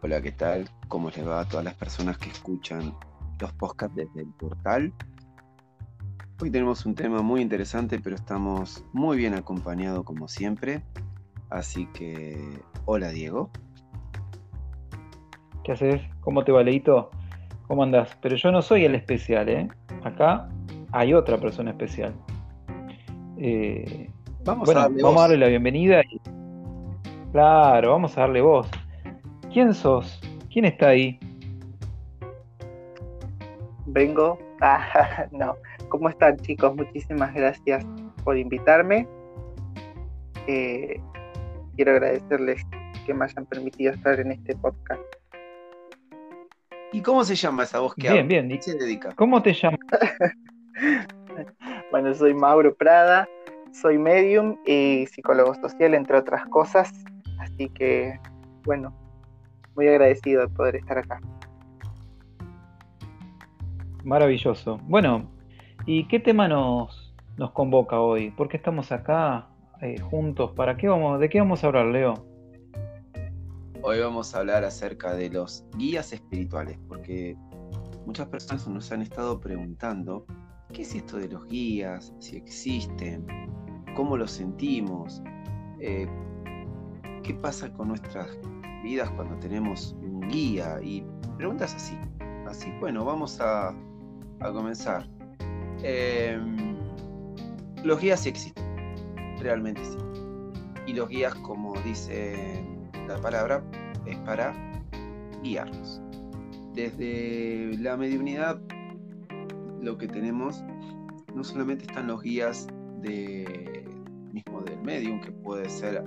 Hola, ¿qué tal? ¿Cómo les va a todas las personas que escuchan los podcasts desde el portal? Hoy tenemos un tema muy interesante, pero estamos muy bien acompañados como siempre. Así que, hola Diego. ¿Qué haces? ¿Cómo te va, Leito? ¿Cómo andás? Pero yo no soy el especial, ¿eh? Acá hay otra persona especial. Eh, vamos, a darle, vamos a darle la bienvenida. Y... Claro, vamos a darle voz. ¿Quién sos? ¿Quién está ahí? Vengo. Ah, no. ¿Cómo están chicos? Muchísimas gracias por invitarme. Eh, quiero agradecerles que me hayan permitido estar en este podcast. ¿Y cómo se llama esa voz que Bien, bien. se dedica? ¿Cómo te llamas? bueno, soy Mauro Prada, soy medium y psicólogo social, entre otras cosas. Así que, bueno, muy agradecido de poder estar acá. Maravilloso. Bueno, ¿y qué tema nos, nos convoca hoy? ¿Por qué estamos acá eh, juntos? ¿Para qué vamos, ¿De qué vamos a hablar, Leo? Hoy vamos a hablar acerca de los guías espirituales, porque muchas personas nos han estado preguntando qué es esto de los guías, si existen, cómo los sentimos, eh, qué pasa con nuestras vidas cuando tenemos un guía y preguntas así. Así, bueno, vamos a, comenzar. Em, los guías sí existen, realmente sí. Y los guías, como dice la palabra, es para guiarnos. Desde la mediunidad, lo que tenemos, no solamente están los guías de, mismo del medium, que puede ser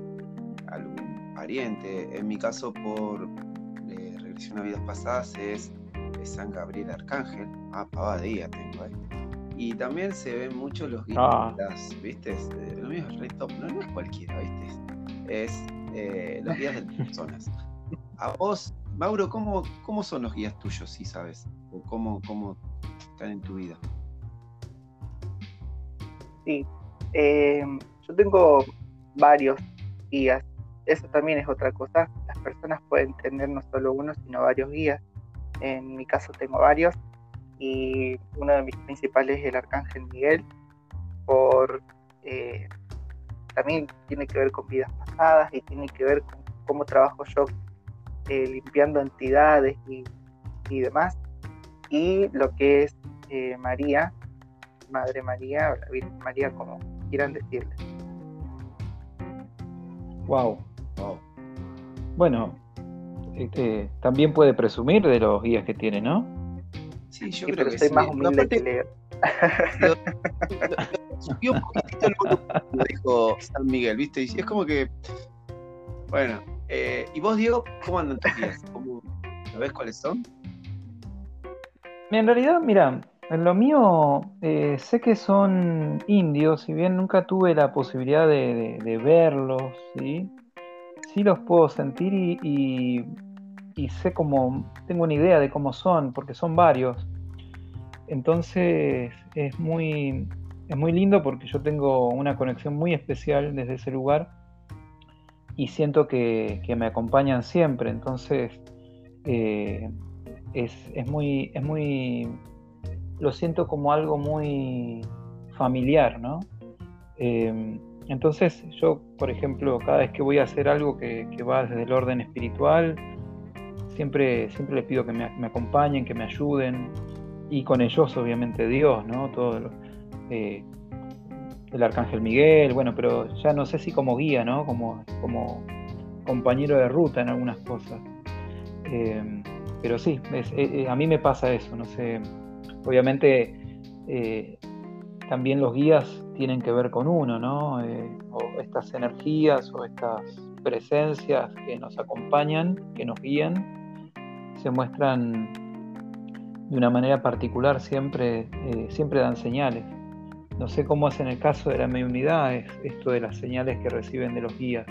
algún pariente. En mi caso, por eh, regresión a vidas pasadas, es, San Gabriel Arcángel. Ah, pavadía tengo ahí. Y también se ven mucho los guías, ah. ¿viste? Lo mío es re top, no, es cualquiera, ¿viste? Es eh, los guías de las personas. A vos, Mauro, ¿cómo, ¿cómo son los guías tuyos, si sabes? ¿O cómo, cómo están en tu vida? Sí, eh, yo tengo varios guías eso también es otra cosa. Las personas pueden tener no solo uno, sino varios guías. En mi caso tengo varios y uno de mis principales es el Arcángel Miguel, por eh, también tiene que ver con vidas pasadas y tiene que ver con cómo trabajo yo eh, limpiando entidades y, demás. Y lo que es eh, María, Madre María, o la Virgen María, como quieran decirle. Wow, bueno, este, también puede presumir de los guías que tiene, ¿no? Sí, yo creo que soy más humilde que Leo. Subió un poquitito el lo dijo San Miguel, ¿viste? Y es como que. Bueno, eh, ¿y vos, Diego, cómo andan tus guías? ¿Cómo, ¿Sabés cuáles son? En realidad, mira, en lo mío eh, sé que son indios, si bien nunca tuve la posibilidad de, de verlos, ¿sí? Sí los puedo sentir y, sé cómo, tengo una idea de cómo son, porque son varios. Entonces es muy, es muy lindo porque yo tengo una conexión muy especial desde ese lugar y siento que, me acompañan siempre. Entonces eh, es, muy, es muy, lo siento como algo muy familiar, ¿no? Eh, entonces yo, por ejemplo, cada vez que voy a hacer algo que, va desde el orden espiritual, siempre, siempre les pido que me, acompañen, que me ayuden, y con ellos obviamente Dios, ¿no? Todo eh, el Arcángel Miguel, bueno, pero ya no sé si como guía, ¿no? Como, como compañero de ruta en algunas cosas. Eh, pero sí, eh, a mí me pasa eso, no sé. Obviamente también los guías tienen que ver con uno, ¿no? Eh, o estas energías o estas presencias que nos acompañan, que nos guían, se muestran de una manera particular, siempre, eh, siempre dan señales. No sé cómo es en el caso de la mediunidad, es esto de las señales que reciben de los guías.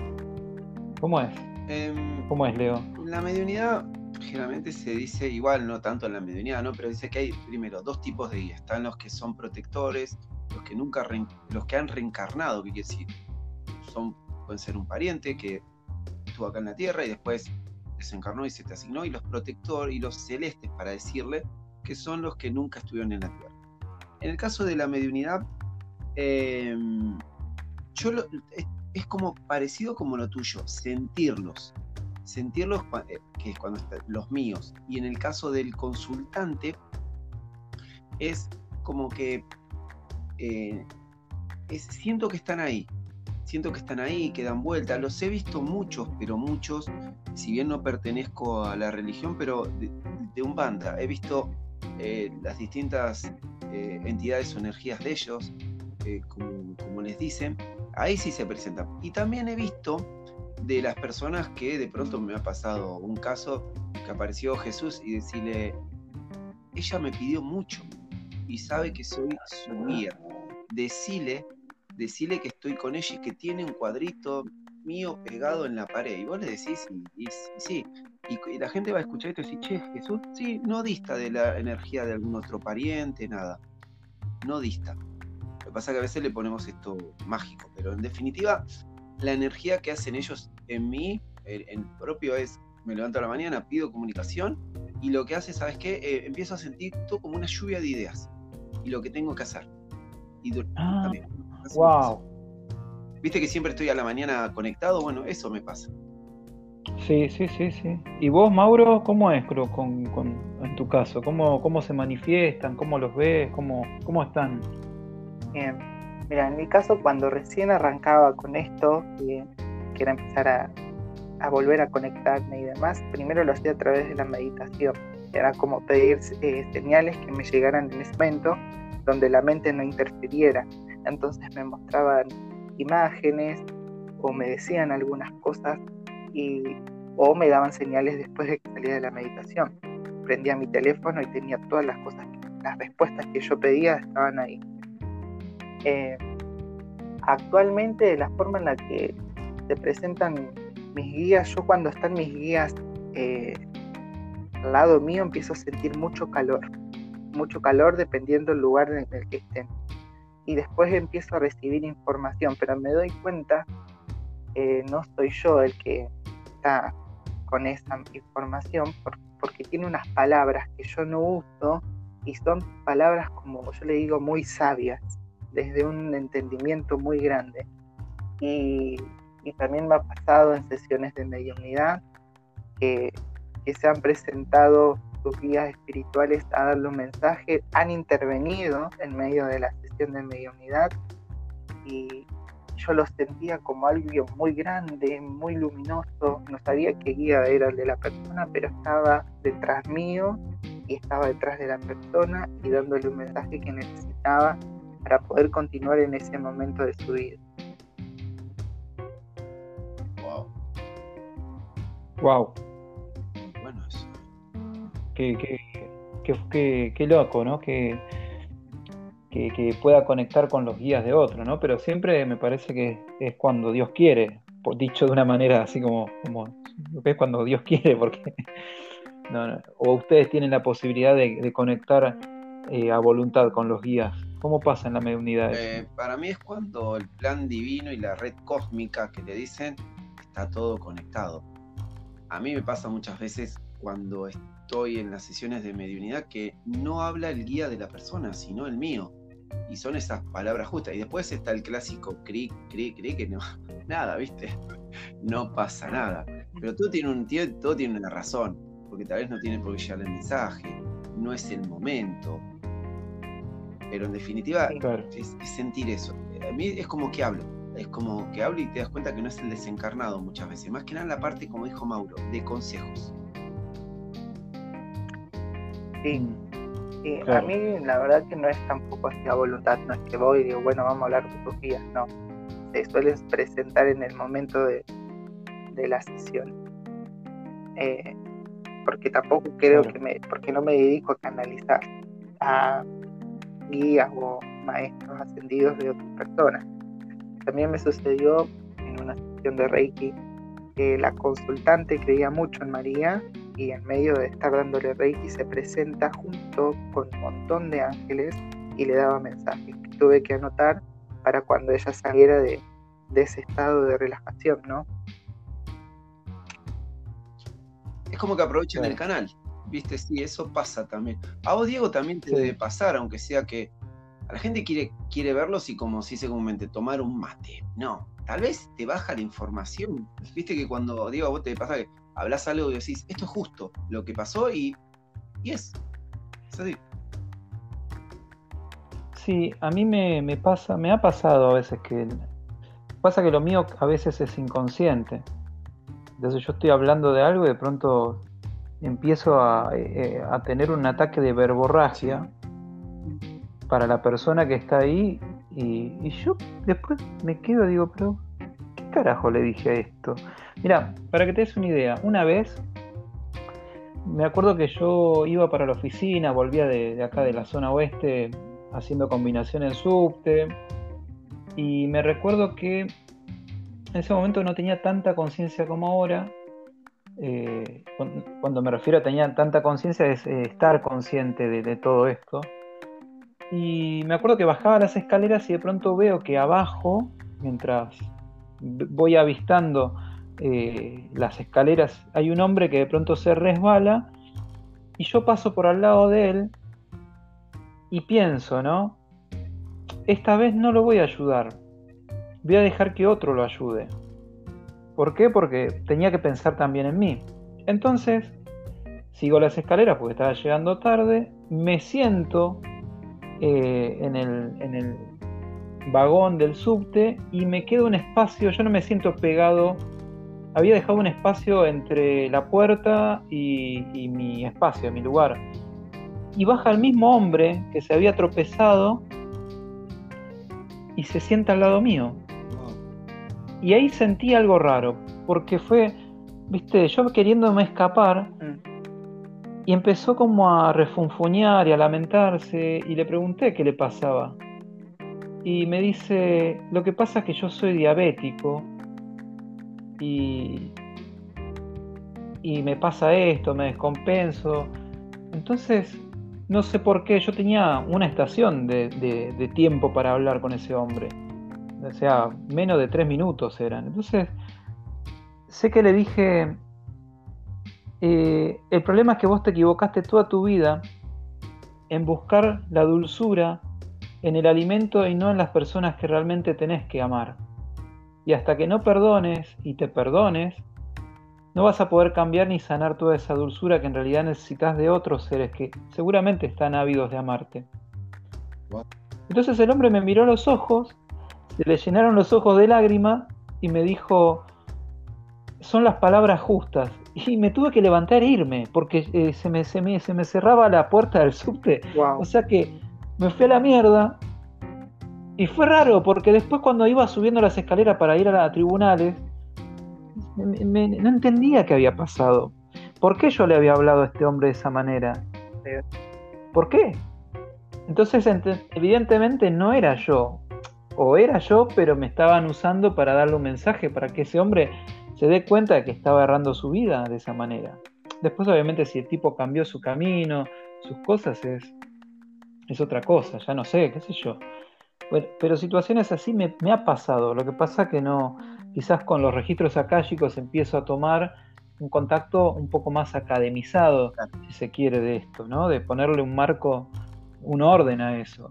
¿Cómo es? Em, ¿Cómo es, Leo? La mediunidad generalmente se dice igual, no tanto en la mediunidad, ¿no? Pero dice que hay primero dos tipos de guías. Están los que son protectores, los que nunca los que han reencarnado, que quiere decir, son, pueden ser un pariente que estuvo acá en la Tierra y después desencarnó y se te asignó, y los protectores y los celestes para decirle que son los que nunca estuvieron en la Tierra. En el caso de la mediunidad, em, yo es, como parecido como lo tuyo, sentirlos, sentirlos eh, que es cuando están los míos. Y en el caso del consultante, es como que eh, siento que están ahí, siento que están ahí, que dan vuelta. Los he visto muchos, pero muchos, si bien no pertenezco a la religión, pero de, un banda. He visto eh, las distintas eh, entidades o energías de ellos, como, les dicen, ahí sí se presentan. Y también he visto de las personas que de pronto me ha pasado un caso que apareció Jesús y decirle, ella me pidió mucho y sabe que soy su guía decile, decile que estoy con ella y que tiene un cuadrito mío pegado en la pared. Y vos le decís, y, sí, y, la gente va a escuchar esto y decir, che, Jesús, sí, no dista de la energía de algún otro pariente, nada. No dista. Lo que pasa es que a veces le ponemos esto mágico, pero en definitiva, la energía que hacen ellos en mí, en propio es, me levanto a la mañana, pido comunicación, y lo que hace, ¿sabes qué? Eh, empiezo a sentir todo como una lluvia de ideas, y lo que tengo que hacer y ah, Wow. Viste que siempre estoy a la mañana conectado, bueno, eso me pasa. Sí, sí, sí, sí. ¿Y vos, Mauro, cómo es con, en tu caso? ¿Cómo, ¿Cómo se manifiestan? ¿Cómo los ves? ¿Cómo, cómo están? Bien. Mira, en mi caso, cuando recién arrancaba con esto, que, era empezar a, a, volver a conectarme y demás, primero lo hacía a través de la meditación. Era como pedir eh, señales que me llegaran en ese momento donde la mente no interfiriera. Entonces me mostraban imágenes o me decían algunas cosas y, o me daban señales después de que salía de la meditación. Prendía mi teléfono y tenía todas las cosas, las respuestas que yo pedía estaban ahí. Eh, actualmente la forma en la que se presentan mis guías, yo cuando están mis guías eh, al lado mío empiezo a sentir mucho calor mucho calor dependiendo del lugar en el que estén. Y después empiezo a recibir información, pero me doy cuenta que no soy yo el que está con esa información porque tiene unas palabras que yo no uso y son palabras como yo le digo muy sabias, desde un entendimiento muy grande. Y, también me ha pasado en sesiones de mediunidad que, que se han presentado sus guías espirituales a darle un mensaje, han intervenido en medio de la sesión de mediunidad y yo lo sentía como algo muy grande, muy luminoso, no sabía qué guía era el de la persona, pero estaba detrás mío y estaba detrás de la persona y dándole un mensaje que necesitaba para poder continuar en ese momento de su vida. Wow. Wow qué, loco, ¿no? Que, que, pueda conectar con los guías de otro, ¿no? Pero siempre me parece que es cuando Dios quiere, dicho de una manera así como, como es cuando Dios quiere, porque o ustedes tienen la posibilidad de, conectar eh, a voluntad con los guías. ¿Cómo pasa en la mediunidad? Eh, para mí es cuando el plan divino y la red cósmica que le dicen está todo conectado. A mí me pasa muchas veces cuando estoy en las sesiones de mediunidad que no habla el guía de la persona, sino el mío. Y son esas palabras justas. Y después está el clásico cri, cri, cri, que no, nada, ¿viste? No pasa nada. Pero todo tiene, un, todo tiene una razón, porque tal vez no tiene por qué llegar el mensaje, no es el momento. Pero en definitiva, es, sentir eso. A mí es como que hablo, es como que hablo y te das cuenta que no es el desencarnado muchas veces. Más que nada la parte, como dijo Mauro, de consejos. Sí. Mm. A mí la verdad que no es tampoco así a voluntad, no es que voy y digo, bueno, vamos a hablar de utopías, no. Se suelen presentar en el momento de, la sesión. Eh, porque tampoco creo que me, porque no me dedico a canalizar a guías o maestros ascendidos de otras personas. También me sucedió en una sesión de Reiki que la consultante creía mucho en María y en medio de estar dándole Reiki se presenta junto con un montón de ángeles y le daba mensajes que tuve que anotar para cuando ella saliera de, ese estado de relajación, ¿no? como que aprovechan el canal. Viste, sí, eso pasa también. A vos, Diego, también te debe pasar, aunque sea que a la gente quiere, quiere verlos y como se dice comúnmente, tomar un mate. No, tal vez te baja la información. Viste que cuando, Diego, a vos te pasa que hablas algo y decís, esto es justo lo que pasó y, y es. Es así. Sí, a mí me, pasa, me ha pasado a veces que pasa que lo mío a veces es inconsciente. Entonces yo estoy hablando de algo y de pronto empiezo a, eh, tener un ataque de verborragia para la persona que está ahí y, yo después me quedo y digo, pero ¿qué carajo le dije esto? Mira, para que te des una idea, una vez me acuerdo que yo iba para la oficina, volvía de acá de la zona oeste haciendo combinación en subte. Y me recuerdo que en ese momento no tenía tanta conciencia como ahora. Eh, cuando me refiero a tener tanta conciencia es eh, estar consciente de, todo esto. Y me acuerdo que bajaba las escaleras y de pronto veo que abajo, mientras voy avistando eh, las escaleras, hay un hombre que de pronto se resbala y yo paso por al lado de él y pienso, ¿no? Esta vez no lo voy a ayudar. Voy a dejar que otro lo ayude. ¿Por qué? Porque tenía que pensar también en mí. Entonces, sigo las escaleras porque estaba llegando tarde, me siento eh, en, el, en, el, vagón del subte y me quedo un espacio, yo no me siento pegado, había dejado un espacio entre la puerta y, y mi espacio, mi lugar y baja el mismo hombre que se había tropezado y se sienta al lado mío. Y ahí sentí algo raro, porque fue, viste, yo queriéndome escapar mm. y empezó como a refunfuñar y a lamentarse y le pregunté qué le pasaba. Y me dice, lo que pasa es que yo soy diabético y, y me pasa esto, me descompenso. Entonces no sé por qué, yo tenía una estación de, tiempo para hablar con ese hombre. O sea, menos de tres minutos eran. Entonces, sé que le dije, eh, el problema es que vos te equivocaste toda tu vida en buscar la dulzura en el alimento y no en las personas que realmente tenés que amar. Y hasta que no perdones y te perdones, no vas a poder cambiar ni sanar toda esa dulzura que en realidad necesitas de otros seres que seguramente están ávidos de amarte. Entonces el hombre me miró a los ojos, se le llenaron los ojos de lágrima y me dijo, son las palabras justas. Y me tuve que levantar e irme, porque eh, se, me, se, me, se, me, cerraba la puerta del subte. O sea que me fui a la mierda. Y fue raro, porque después cuando iba subiendo las escaleras para ir a, los tribunales, no entendía qué había pasado. ¿Por qué yo le había hablado a este hombre de esa manera? ¿Por qué? Entonces, evidentemente no era yo. O era yo, pero me estaban usando para darle un mensaje, para que ese hombre se dé cuenta de que estaba errando su vida de esa manera. Después, obviamente, si el tipo cambió su camino, sus cosas, es, es otra cosa, ya no sé, qué sé yo. pero situaciones así me, me ha pasado. Lo que pasa que no, quizás con los registros akáshicos empiezo a tomar un contacto un poco más academizado, si se quiere, de esto, ¿no? De ponerle un marco, un orden a eso.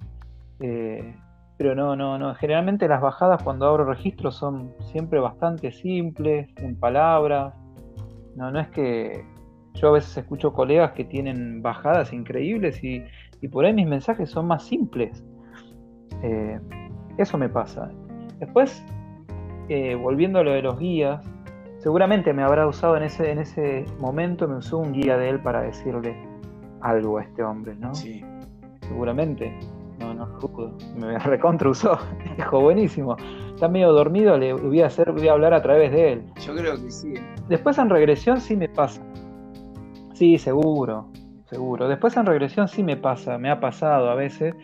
Eh, pero no, no, no. Generalmente las bajadas cuando abro registros son siempre bastante simples, en palabras. No, no es que yo a veces escucho colegas que tienen bajadas increíbles y, por ahí mis mensajes son más simples. Eh, eso me pasa. Después volviendo a lo de los guías, seguramente me habrá usado en ese, en ese momento, me usó un guía de él para decirle algo a este hombre, ¿no? Sí. Seguramente. No, no dudo. Me recontra usó. Dijo, buenísimo. Está medio dormido, le voy a hacer, voy a hablar a través de él. Yo creo que sí. Después en regresión sí me pasa. Sí, seguro, seguro. Después en regresión sí me pasa, me ha pasado a veces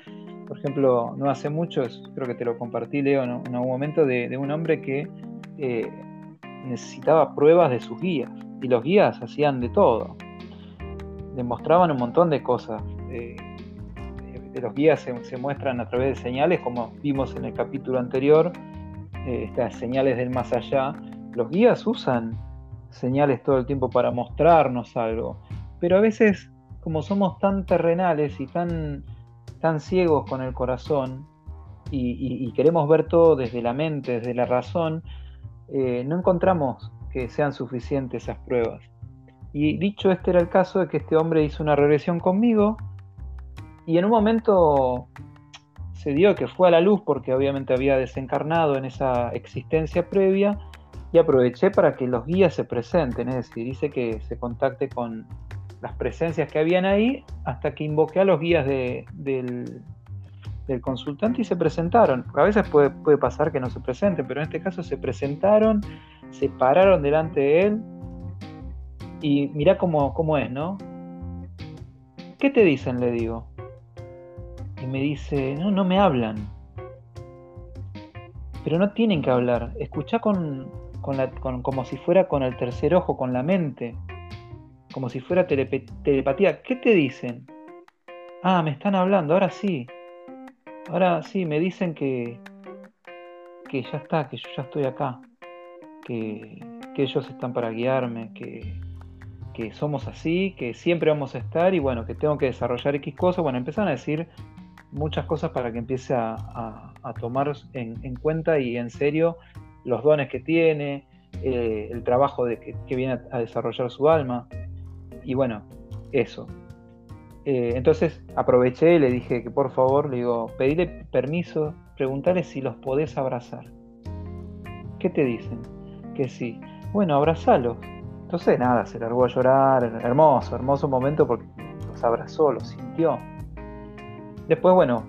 por ejemplo, no hace mucho, creo que te lo compartí, Leo, en algún momento, de, un hombre que eh, necesitaba pruebas de sus guías. Y los guías hacían de todo. Demostraban un montón de cosas. Eh, los guías se, muestran a través de señales, como vimos en el capítulo anterior, eh, estas señales del más allá. Los guías usan señales todo el tiempo para mostrarnos algo. Pero a veces, como somos tan terrenales y tan, tan ciegos con el corazón, y, queremos ver todo desde la mente, desde la razón, eh, no encontramos que sean suficientes esas pruebas. Y dicho este era el caso de que este hombre hizo una regresión conmigo y en un momento se dio que fue a la luz porque obviamente había desencarnado en esa existencia previa y aproveché para que los guías se presenten, es decir, dice que se contacte con las presencias que habían ahí hasta que invoqué a los guías del, consultante y se presentaron. A veces puede, puede pasar que no se presenten, pero en este caso se presentaron, se pararon delante de él y mirá cómo, cómo es, ¿no? ¿Qué te dicen? Le digo y me dice, no, no me hablan. Pero no tienen que hablar. Escucha con, la, como si fuera con el tercer ojo, con la mente. Como si fuera telepatía. ¿Qué te dicen? Ah, me están hablando, ahora sí. Ahora sí, me dicen que, que ya está, que yo ya estoy acá. Que, que ellos están para guiarme, que, que somos así, que siempre vamos a estar y bueno, que tengo que desarrollar X cosas. Bueno, empezaron a decir muchas cosas para que empiece a, tomar en, cuenta y en serio los dones que tiene, eh, el trabajo de que, viene a, desarrollar su alma. Y bueno, eso. Eh, entonces aproveché y le dije que por favor, le digo, pedile permiso, preguntarle si los podés abrazar. ¿Qué te dicen? Que sí. Bueno, abrazalos. Entonces nada, se largó a llorar, hermoso, hermoso momento porque los abrazó, los sintió. Después, bueno,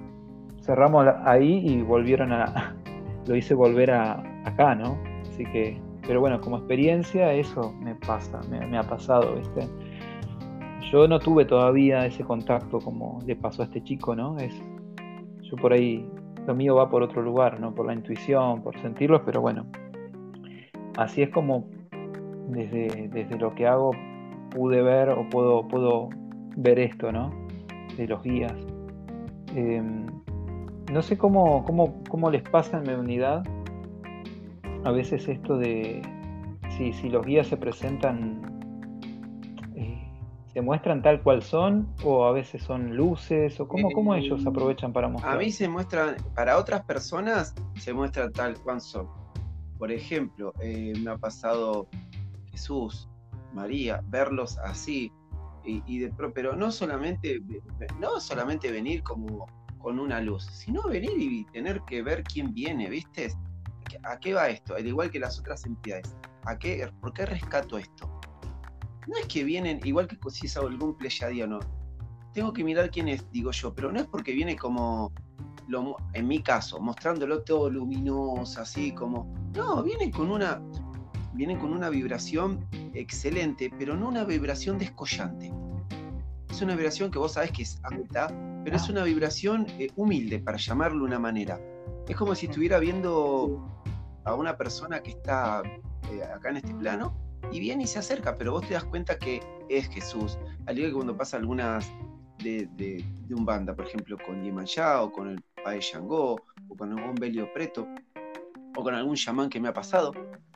cerramos ahí y volvieron a. Lo hice volver a, acá, ¿no? Así que. Pero bueno, como experiencia, eso me pasa, me, ha pasado, ¿viste? Yo no tuve todavía ese contacto como le pasó a este chico, ¿no? Es, yo por ahí, lo mío va por otro lugar, ¿no? Por la intuición, por sentirlos, pero bueno. Así es como desde, desde lo que hago pude ver o puedo, puedo ver esto, ¿no? De los guías. Em, no sé cómo, cómo, les pasa en mi unidad a veces esto de si, si los guías se presentan, eh, se muestran tal cual son o a veces son luces o cómo, cómo ellos em, aprovechan para mostrar. A mí se muestran, para otras personas se muestran tal cual son. Por ejemplo, eh, me ha pasado Jesús, María, verlos así, y, de, pero no solamente, no solamente venir como con una luz, sino venir y tener que ver quién viene, ¿viste? ¿A qué va esto? Al igual que las otras entidades. ¿A qué, ¿Por qué rescato esto? No es que vienen, igual que si es algún pleyadiano, tengo que mirar quién es, digo yo, pero no es porque viene como, lo, en mi caso, mostrándolo todo luminoso, así como, no, vienen con una, vienen con una vibración excelente, pero no una vibración descollante. Es una vibración que vos sabés que es alta, pero es una vibración eh, humilde, para llamarlo de una manera. Es como si estuviera viendo a una persona que está eh, acá en este plano y viene y se acerca, pero vos te das cuenta que es Jesús. Al igual que cuando pasa algunas de, un banda, por ejemplo, con Yemanjá o con el Pae Shango o con algún Belio Preto o con algún chamán que me ha pasado,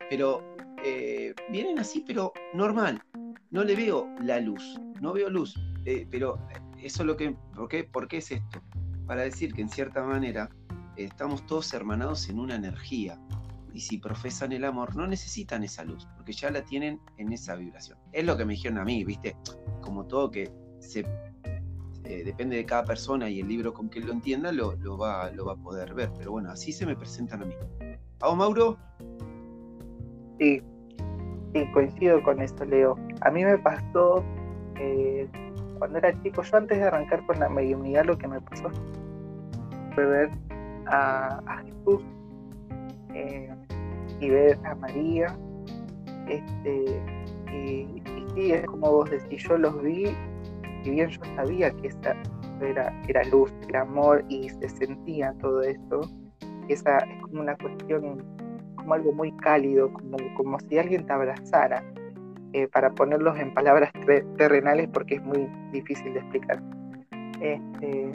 pero eh, vienen así, pero normal. No le veo la luz, no veo luz. Eh, pero eso es lo que. ¿por qué? ¿Por qué es esto? Para decir que en cierta manera estamos todos hermanados en una energía. Y si profesan el amor, no necesitan esa luz, porque ya la tienen en esa vibración. Es lo que me dijeron a mí, ¿viste? Como todo que eh, depende de cada persona y el libro con que lo entienda lo, va, lo va a poder ver. Pero bueno, así se me presentan a mí. ¿A Mauro? Sí, sí, coincido con esto, Leo. A mí me pasó eh, cuando era chico, yo antes de arrancar con la mediunidad, lo que me pasó fue ver a, Jesús eh, y ver a María. Este, y, sí, es como vos decís, yo los vi, y bien yo sabía que esa era, era luz, era amor y se sentía todo eso. Esa es como una cuestión como algo muy cálido, como, como si alguien te abrazara, eh, para ponerlos en palabras terrenales porque es muy difícil de explicar. Este,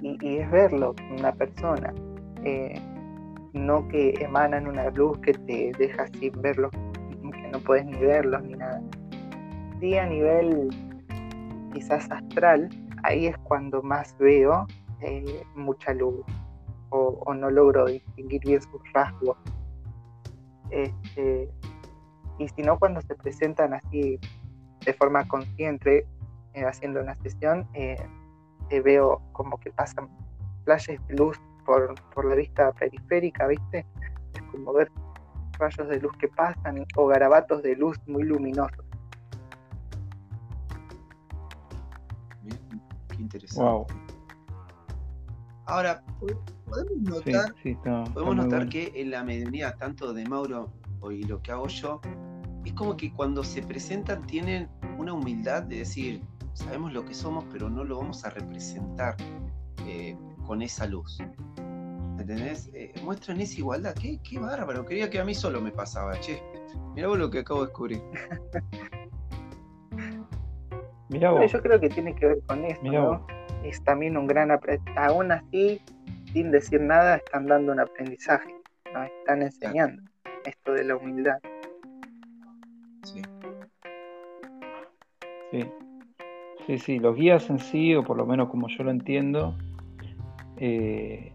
y, es verlo, una persona, eh, no que emanan una luz que te deja sin verlo, que no puedes ni verlos ni nada. Sí, a nivel quizás astral, ahí es cuando más veo eh, mucha luz o, no logro distinguir bien sus rasgos. Este, y si no, cuando se presentan así de forma consciente, eh, haciendo una sesión, eh, veo como que pasan flashes de luz por, por la vista periférica, ¿viste? Es como ver rayos de luz que pasan o garabatos de luz muy luminosos. qué interesante. Ahora, podemos notar, podemos notar que en la mediunidad, tanto de Mauro y lo que hago yo, es como que cuando se presentan tienen una humildad de decir, sabemos lo que somos, pero no lo vamos a representar eh, con esa luz. ¿Entendés? Eh, muestran esa igualdad. ¿Qué, qué bárbaro. Quería que a mí solo me pasaba, che. Mirá vos lo que acabo de descubrir. Mirá vos. Yo creo que tiene que ver con esto, ¿no? Es también un gran aprendizaje. Aún así, sin decir nada, están dando un aprendizaje. Nos están enseñando esto de la humildad. Sí. Sí. Sí, sí, los guías en sí, o por lo menos como yo lo entiendo, eh,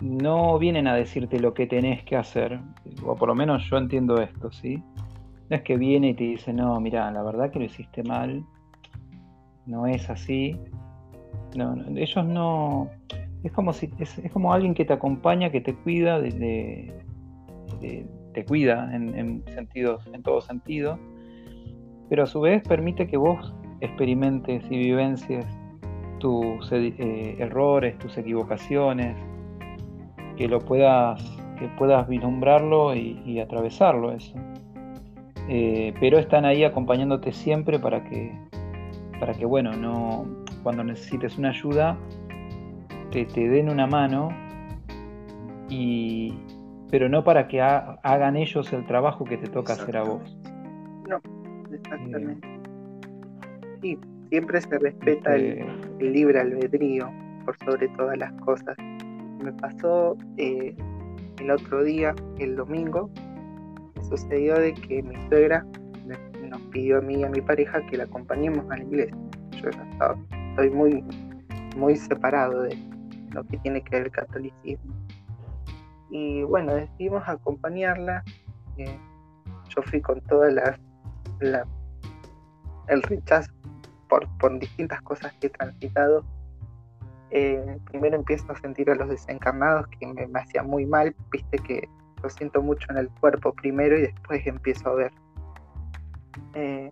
no vienen a decirte lo que tenés que hacer, o por lo menos yo entiendo esto, ¿sí? No es que viene y te dice, no, mira, la verdad que lo hiciste mal, no es así. No, ellos no. Es como si es, como alguien que te acompaña, que te cuida, de, te cuida en, en, sentidos, en todo sentido, pero a su vez permite que vos experimentes y vivencies tus eh, errores, tus equivocaciones, que lo puedas, que puedas vislumbrarlo y, atravesarlo eso. Eh, pero están ahí acompañándote siempre para que, para que bueno, no, cuando necesites una ayuda, te, te den una mano, y, pero no para que hagan ellos el trabajo que te toca hacer a vos. No, exactamente. sí, siempre se respeta el, libre albedrío por sobre todas las cosas. Me pasó eh, el otro día, el domingo, sucedió de que mi suegra nos pidió a mí y a mi pareja que la acompañemos a la iglesia. Yo ya estaba, estoy muy, muy separado de lo que tiene que ver el catolicismo. Y bueno, decidimos acompañarla. Eh, yo fui con toda la, la, el rechazo por, por distintas cosas que he transitado, eh, primero empiezo a sentir a los desencarnados que me, me hacía muy mal, viste que lo siento mucho en el cuerpo primero y después empiezo a ver. Eh,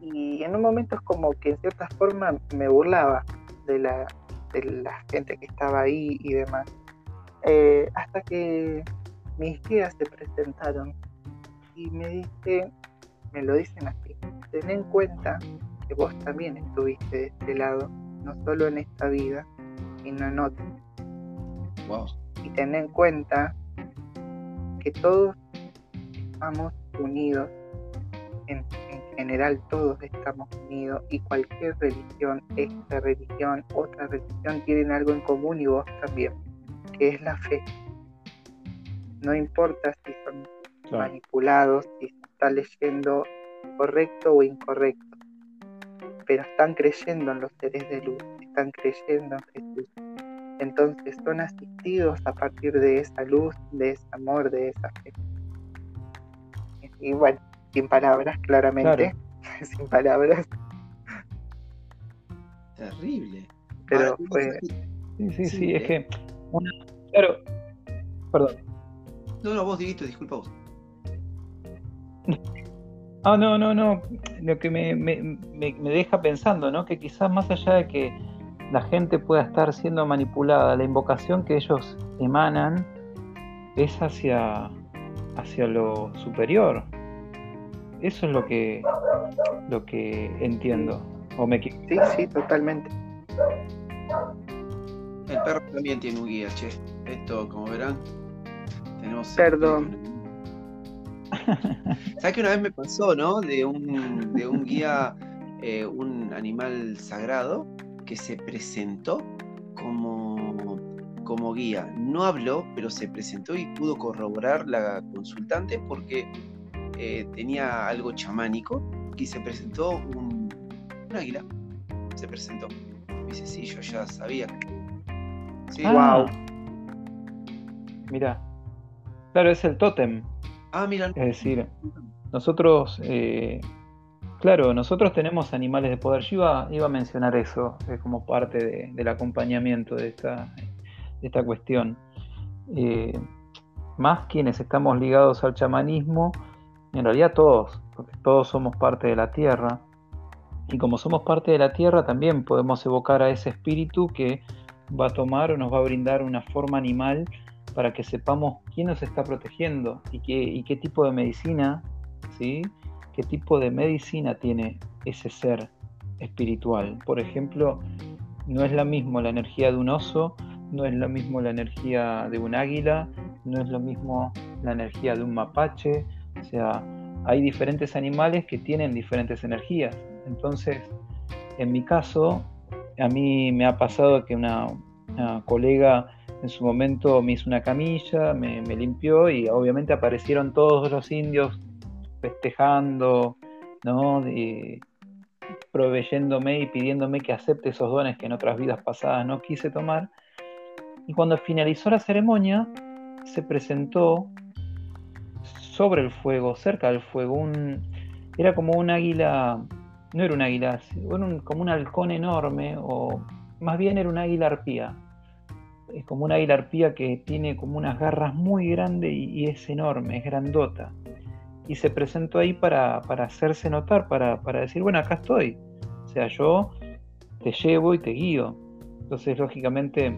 y en un momento es como que en cierta forma me burlaba de la, de la gente que estaba ahí y demás. Eh, hasta que mis guías se presentaron y me dice, me lo dicen así, ten en cuenta que vos también estuviste de este lado, no solo en esta vida, sino en otra. Y ten en cuenta que todos estamos unidos, en, general todos estamos unidos y cualquier religión, esta religión, otra religión, tienen algo en común y vos también, que es la fe. No importa si son manipulados, si se está leyendo correcto o incorrecto pero están creyendo en los seres de luz, están creyendo en Jesús. Entonces son asistidos a partir de esa luz, de ese amor, de esa fe. Y bueno, sin palabras, claramente, sin palabras. Terrible. Pero fue... Sí, sí, sí, es que... Claro, perdón. No, no, vos dijiste, disculpa vos. Ah, no, no, no. Lo que me, deja pensando, ¿no? Que quizás más allá de que la gente pueda estar siendo manipulada, la invocación que ellos emanan es hacia, hacia lo superior. Eso es lo que, lo que entiendo. ¿O me Sí, sí, totalmente. El perro también tiene un guía, che. Esto, como verán, tenemos. Perdón. ¿Sabes que una vez me pasó, no? De un, de un guía, eh, un animal sagrado, que se presentó como, como guía. No habló, pero se presentó y pudo corroborar la consultante porque eh, tenía algo chamánico y se presentó un, águila. Se presentó. dice, sí, yo ya sabía. Sí. Wow. Ah. Mira. Claro, es el tótem. Ah. Es decir, nosotros, eh, claro, nosotros tenemos animales de poder. Yo iba, iba a mencionar eso eh, como parte del acompañamiento de esta, de esta cuestión. Eh, más quienes estamos ligados al chamanismo, en realidad todos, porque todos somos parte de la tierra. Y como somos parte de la tierra, también podemos evocar a ese espíritu que va a tomar o nos va a brindar una forma animal para que sepamos quién nos está protegiendo y qué, qué tipo de medicina, ¿sí? qué tipo de medicina tiene ese ser espiritual. Por ejemplo, no es la mismo la energía de un oso, no es lo mismo la energía de un águila, no es lo mismo la energía de un mapache, o sea, hay diferentes animales que tienen diferentes energías. Entonces, en mi caso, a mí me ha pasado que una, colega en su momento me hizo una camilla, me, limpió y obviamente aparecieron todos los indios festejando, ¿no? proveyéndome y pidiéndome que acepte esos dones que en otras vidas pasadas no quise tomar. Y cuando finalizó la ceremonia, se presentó sobre el fuego, cerca del fuego, un, era como un águila, no era un águila, era como un halcón enorme, o más bien era un águila arpía. Es como una águila que tiene como unas garras muy grandes y, es enorme, es grandota. Y se presentó ahí para, hacerse notar, para, para decir, bueno, acá estoy. O sea, yo te llevo y te guío. Entonces, lógicamente,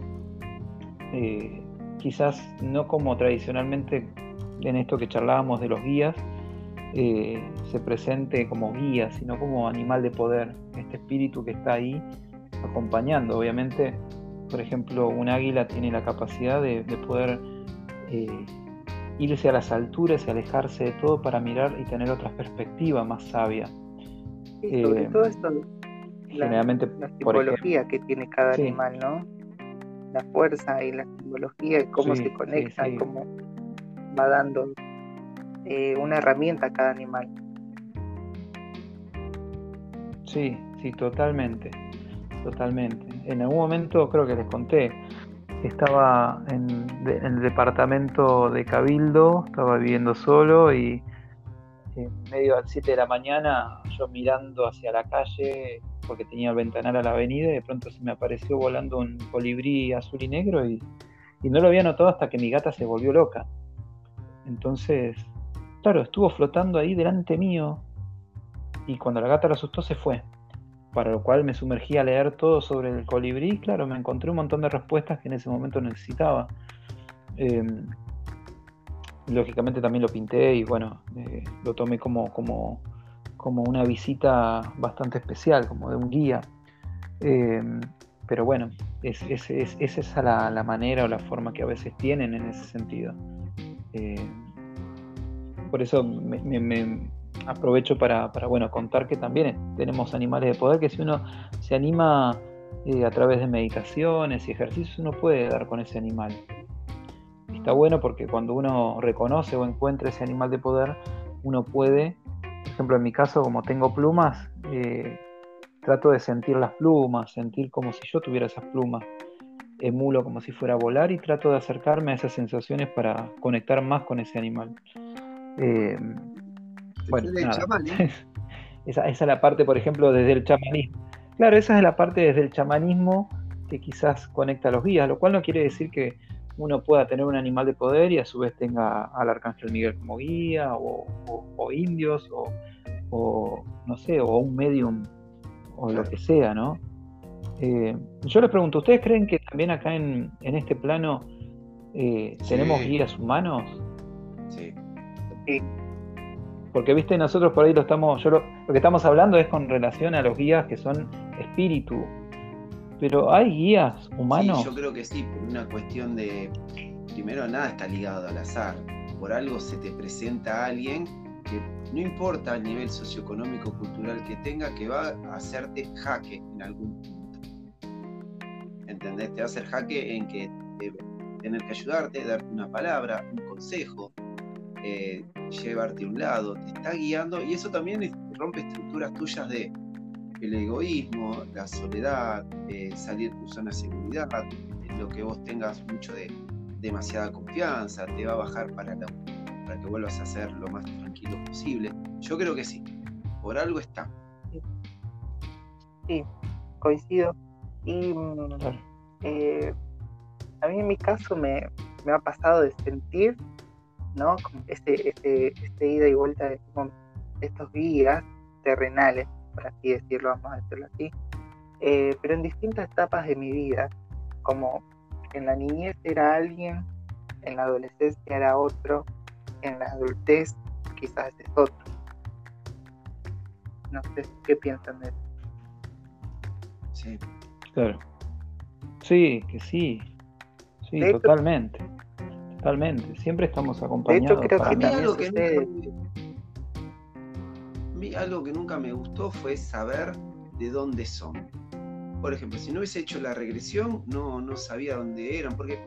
eh, quizás no como tradicionalmente en esto que charlábamos de los guías, eh, se presente como guía, sino como animal de poder, este espíritu que está ahí acompañando. Obviamente, por ejemplo, un águila tiene la capacidad de, poder eh, irse a las alturas y alejarse de todo para mirar y tener otra perspectiva más sabia. sobre todo esto, generalmente, la, psicología que tiene cada animal, ¿no? la fuerza y la simbología y cómo se conecta, y cómo va dando eh, una herramienta a cada animal. Sí, sí, totalmente, totalmente. En algún momento creo que les conté, estaba en, el departamento de Cabildo, estaba viviendo solo y en medio a las 7 de la mañana yo mirando hacia la calle porque tenía el ventanal a la avenida y de pronto se me apareció volando un colibrí azul y negro y, no lo había notado hasta que mi gata se volvió loca. Entonces, claro, estuvo flotando ahí delante mío y cuando la gata lo asustó se fue. Para lo cual me sumergí a leer todo sobre el colibrí claro, me encontré un montón de respuestas que en ese momento necesitaba. Em, lógicamente también lo pinté y bueno, eh, lo tomé como, como como una visita bastante especial, como de un guía. Eh, pero bueno, es, es, es, esa la, manera o la forma que a veces tienen en ese sentido. Eh, por eso me, aprovecho para, bueno, contar que también tenemos animales de poder que si uno se anima eh, a través de meditaciones y ejercicios, uno puede dar con ese animal. Está bueno porque cuando uno reconoce o encuentra ese animal de poder, uno puede por ejemplo, en mi caso, como tengo plumas, eh, trato de sentir las plumas, sentir como si yo tuviera esas plumas. Emulo como si fuera a volar y trato de acercarme a esas sensaciones para conectar más con ese animal. Eh, bueno, ¿eh? esa, esa, es la parte, por ejemplo, desde el chamanismo. Claro, esa es la parte desde el chamanismo que quizás conecta a los guías, lo cual no quiere decir que uno pueda tener un animal de poder y a su vez tenga al arcángel Miguel como guía, o, indios, o, no sé, o un medium, o lo que sea, ¿no? Eh, yo les pregunto, ¿ustedes creen que también acá en, este plano eh, tenemos guías humanos? Sí. Porque, viste, nosotros por ahí lo estamos, yo lo, que estamos hablando es con relación a los guías que son espíritu, pero ¿hay guías humanos? Sí, yo creo que sí, por una cuestión de, primero nada está ligado al azar. Por algo se te presenta alguien que no importa el nivel socioeconómico cultural que tenga, que va a hacerte jaque en algún punto. ¿Entendés? Te va a hacer jaque en que debe tener que ayudarte, darte una palabra, un consejo. Eh, llevarte a un lado, te está guiando y eso también rompe estructuras tuyas de el egoísmo, la soledad, eh, salir de tu zona de seguridad, lo que vos tengas mucho de demasiada confianza, te va a bajar para, para que vuelvas a ser lo más tranquilo posible. Yo creo que sí, por algo está. Sí, coincido. Y mm, eh, a mí en mi caso me, me ha pasado de sentir ¿no? Este, este, este, ida y vuelta de estos guías terrenales, por así decirlo, vamos a decirlo así, eh, pero en distintas etapas de mi vida, como en la niñez era alguien, en la adolescencia era otro, en la adultez quizás es otro. No sé qué piensan de eso. Sí. Claro. Sí, que sí. Sí, totalmente. Totalmente, siempre estamos acompañados. De hecho, algo que, nunca, algo que nunca me gustó fue saber de dónde son. Por ejemplo, si no hubiese hecho la regresión, no, no sabía dónde eran, porque,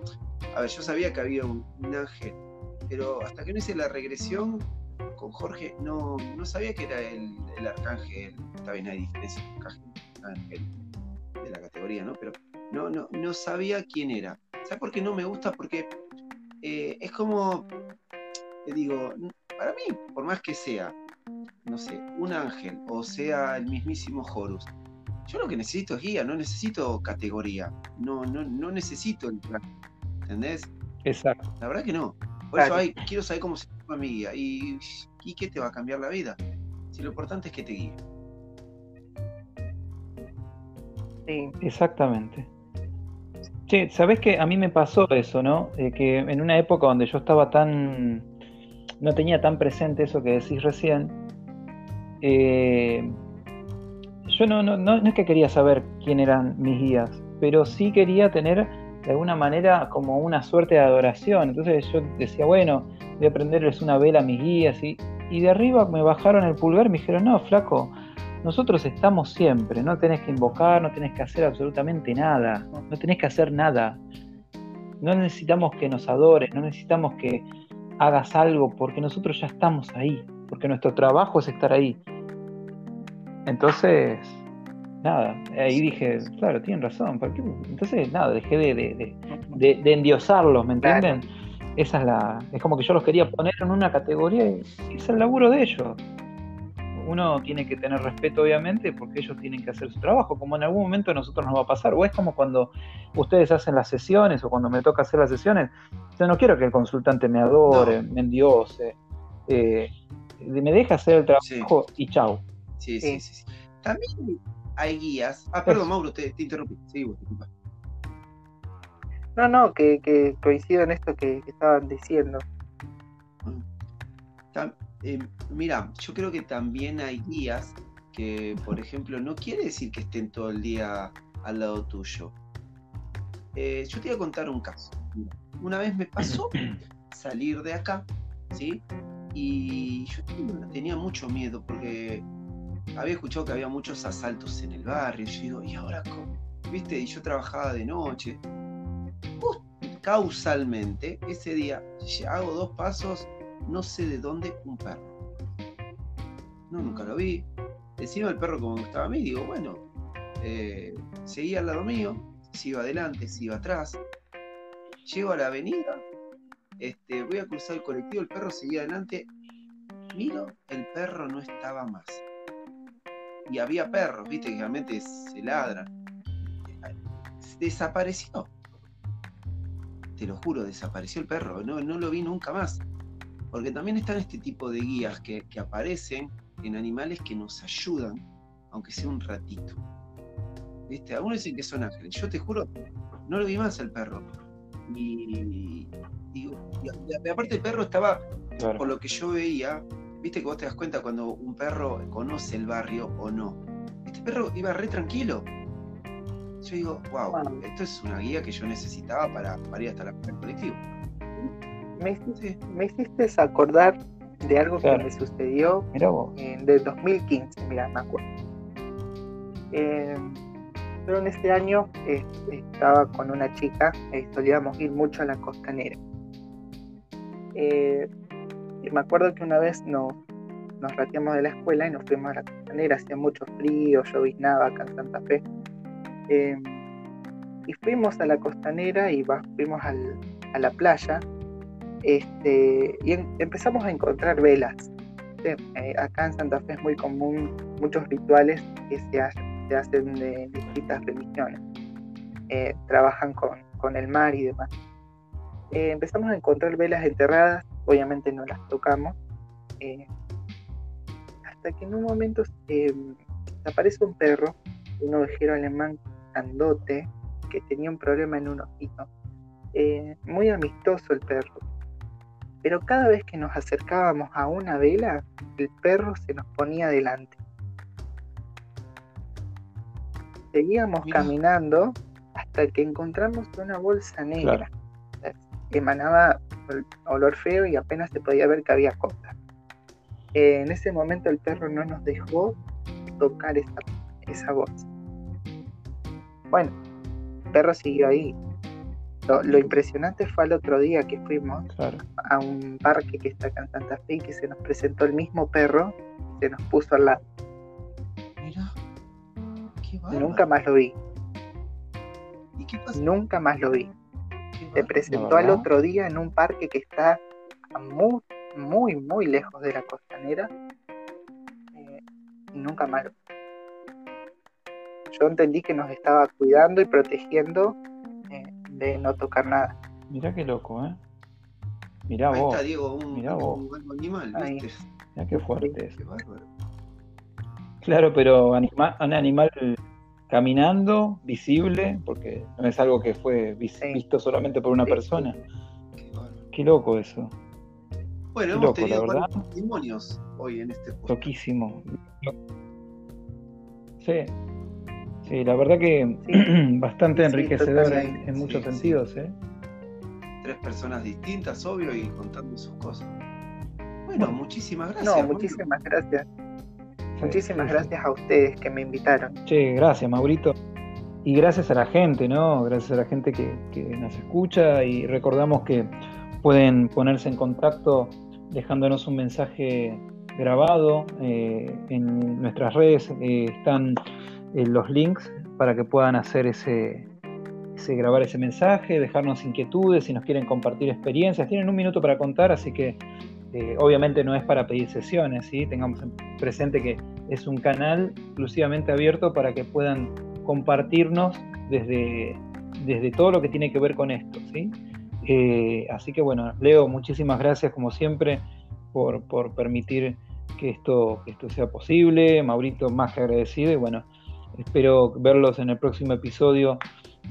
a ver, yo sabía que había un, ángel, pero hasta que no hice la regresión con Jorge, no, no sabía que era el, el arcángel, está bien, hay diferencia, arcángel, de la categoría, ¿no? Pero no, no, no sabía quién era. ¿Sabes por qué no me gusta? Porque eh, es como, te digo, para mí, por más que sea, no sé, un ángel o sea el mismísimo Horus, yo lo que necesito es guía, no necesito categoría, no, no, no necesito el plan, ¿entendés? Exacto. La verdad que no. Por eso hay, quiero saber cómo se llama mi guía y, y qué te va a cambiar la vida. Si lo importante es que te guíe. Sí. Exactamente. Sí, sabes que a mí me pasó eso, ¿no? Eh, que en una época donde yo estaba tan. no tenía tan presente eso que decís recién, eh, yo no, no, no, es que quería saber quién eran mis guías, pero sí quería tener de alguna manera como una suerte de adoración. Entonces yo decía, bueno, voy a prenderles una vela a mis guías y, y de arriba me bajaron el pulgar y me dijeron, no, flaco, nosotros estamos siempre, no tenés que invocar, no tenés que hacer absolutamente nada, no tenés que hacer nada. No necesitamos que nos adores, no necesitamos que hagas algo, porque nosotros ya estamos ahí, porque nuestro trabajo es estar ahí. Entonces, nada, ahí dije, claro, tienen razón. Entonces, nada, dejé de, de, endiosarlos, ¿me entienden? Esa es la. Es como que yo los quería poner en una categoría y es el laburo de ellos uno tiene que tener respeto, obviamente, porque ellos tienen que hacer su trabajo, como en algún momento a nosotros nos va a pasar. O es como cuando ustedes hacen las sesiones o cuando me toca hacer las sesiones. Yo no quiero que el consultante me adore, me endiose. Eh, me deja hacer el trabajo y chao. Sí, sí, sí, También hay guías. Ah, perdón, Mauro, te, interrumpí. Sí, disculpa. No, no, que, coincido en esto que, estaban diciendo. Eh, mira, yo creo que también hay días que, por ejemplo, no quiere decir que estén todo el día al lado tuyo. Eh, yo te voy a contar un caso. Una vez me pasó salir de acá, ¿sí? Y yo tenía mucho miedo porque había escuchado que había muchos asaltos en el barrio. Yo digo, ¿y ahora cómo? ¿Viste? Y yo trabajaba de noche. causalmente, ese día hago dos pasos no sé de dónde un perro. No, nunca lo vi. Encima el perro como estaba a mí, digo, bueno, eh, seguía al lado mío, si iba adelante, si iba atrás. Llego a la avenida, este, voy a cruzar el colectivo, el perro seguía adelante. Miro, el perro no estaba más. Y había perros, viste, que realmente se ladran. Desapareció. Te lo juro, desapareció el perro. No, no lo vi nunca más. Porque también están este tipo de guías que, aparecen en animales que nos ayudan, aunque sea un ratito. ¿Viste? Algunos dicen que son ángeles. Yo te juro, no lo vi más al perro. Y, aparte el perro estaba, por lo que yo veía, viste que vos te das cuenta cuando un perro conoce el barrio o no. Este perro iba re tranquilo. Yo digo, wow, esto es una guía que yo necesitaba para, para ir hasta la colectivo me hiciste, me hiciste acordar de algo que me sucedió en, de 2015, mira, me acuerdo. Eh, pero en este año estaba con una chica, y solíamos ir mucho a la costanera. Eh, Y me acuerdo que una vez nos, nos rateamos de la escuela y nos fuimos a la costanera, hacía mucho frío, lloviznaba acá en Santa Fe. Eh, y fuimos a la costanera y fuimos a la playa este, y empezamos a encontrar velas. Eh, acá en Santa Fe es muy común muchos rituales que se, se hacen de distintas religiones. Eh, trabajan con, con, el mar y demás. Eh, empezamos a encontrar velas enterradas, obviamente no las tocamos, hasta que en un momento aparece un perro, un ovejero alemán grandote, que tenía un problema en un ojito. muy amistoso el perro, pero cada vez que nos acercábamos a una vela, el perro se nos ponía delante. Seguíamos caminando hasta que encontramos una bolsa negra. Emanaba olor feo y apenas se podía ver que había cosas. en ese momento el perro no nos dejó tocar esa, esa bolsa. Bueno, el perro siguió ahí, lo, impresionante fue el otro día que fuimos a un parque que está acá en Santa Fe y que se nos presentó el mismo perro y se nos puso al lado. Mira, qué Nunca más lo vi. ¿Y qué pasó? Nunca más lo vi. Se presentó al otro día en un parque que está muy, muy, muy lejos de la costanera eh, y nunca más lo vi. Yo entendí que nos estaba cuidando y protegiendo de no tocar nada. Mira qué loco, ¿eh? Mira vos. Está, Diego, un, Mirá vos. animal, ¿viste? Mira qué fuerte es. Claro, pero anima, un animal caminando, visible, porque no es algo que fue visto solamente por una persona. Qué, loco eso. Bueno, hemos tenido testimonios hoy en este podcast. Loquísimo. Sí, Sí, la verdad que bastante enriquecedor en, muchos sentidos. ¿eh? Tres personas distintas, obvio, y contando sus cosas. Bueno, muchísimas gracias. No, muchísimas gracias. Muchísimas gracias a ustedes que me invitaron. Sí, gracias, Maurito. Y gracias a la gente, ¿no? Gracias a la gente que, nos escucha y recordamos que pueden ponerse en contacto dejándonos un mensaje grabado eh, en nuestras redes. Eh, están eh, los links para que puedan hacer ese, grabar ese mensaje, dejarnos inquietudes, si nos quieren compartir experiencias. Tienen un minuto para contar, así que eh, obviamente no es para pedir sesiones, ¿sí? tengamos presente que es un canal exclusivamente abierto para que puedan compartirnos desde, desde todo lo que tiene que ver con esto. ¿sí? Eh, así que bueno, Leo, muchísimas gracias como siempre por, por permitir que esto, que esto sea posible. Maurito, más que agradecido y bueno, Espero verlos en el próximo episodio.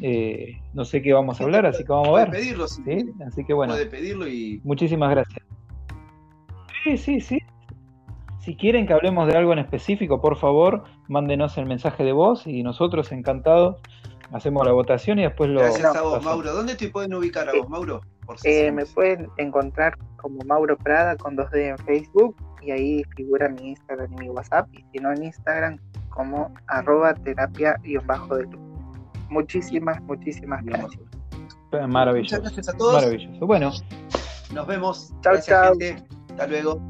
Eh, no sé qué vamos a hablar, así que vamos a ver. pedirlo, ¿sí? Así que bueno. Puede pedirlo y. Muchísimas gracias. Sí, sí, sí. Si quieren que hablemos de algo en específico, por favor, mándenos el mensaje de voz y nosotros encantados hacemos la votación y después lo. Gracias a vos, Mauro. ¿Dónde te pueden ubicar a vos, Mauro? Eh, me pueden encontrar como Mauro Prada con 2D en Facebook y ahí figura mi Instagram y mi WhatsApp. Y si no en Instagram, como arroba terapia y bajo de luz. Muchísimas, muchísimas gracias. Maravilloso. Muchas gracias a todos. Maravilloso. Bueno. Nos vemos. Chao, chao. Hasta luego.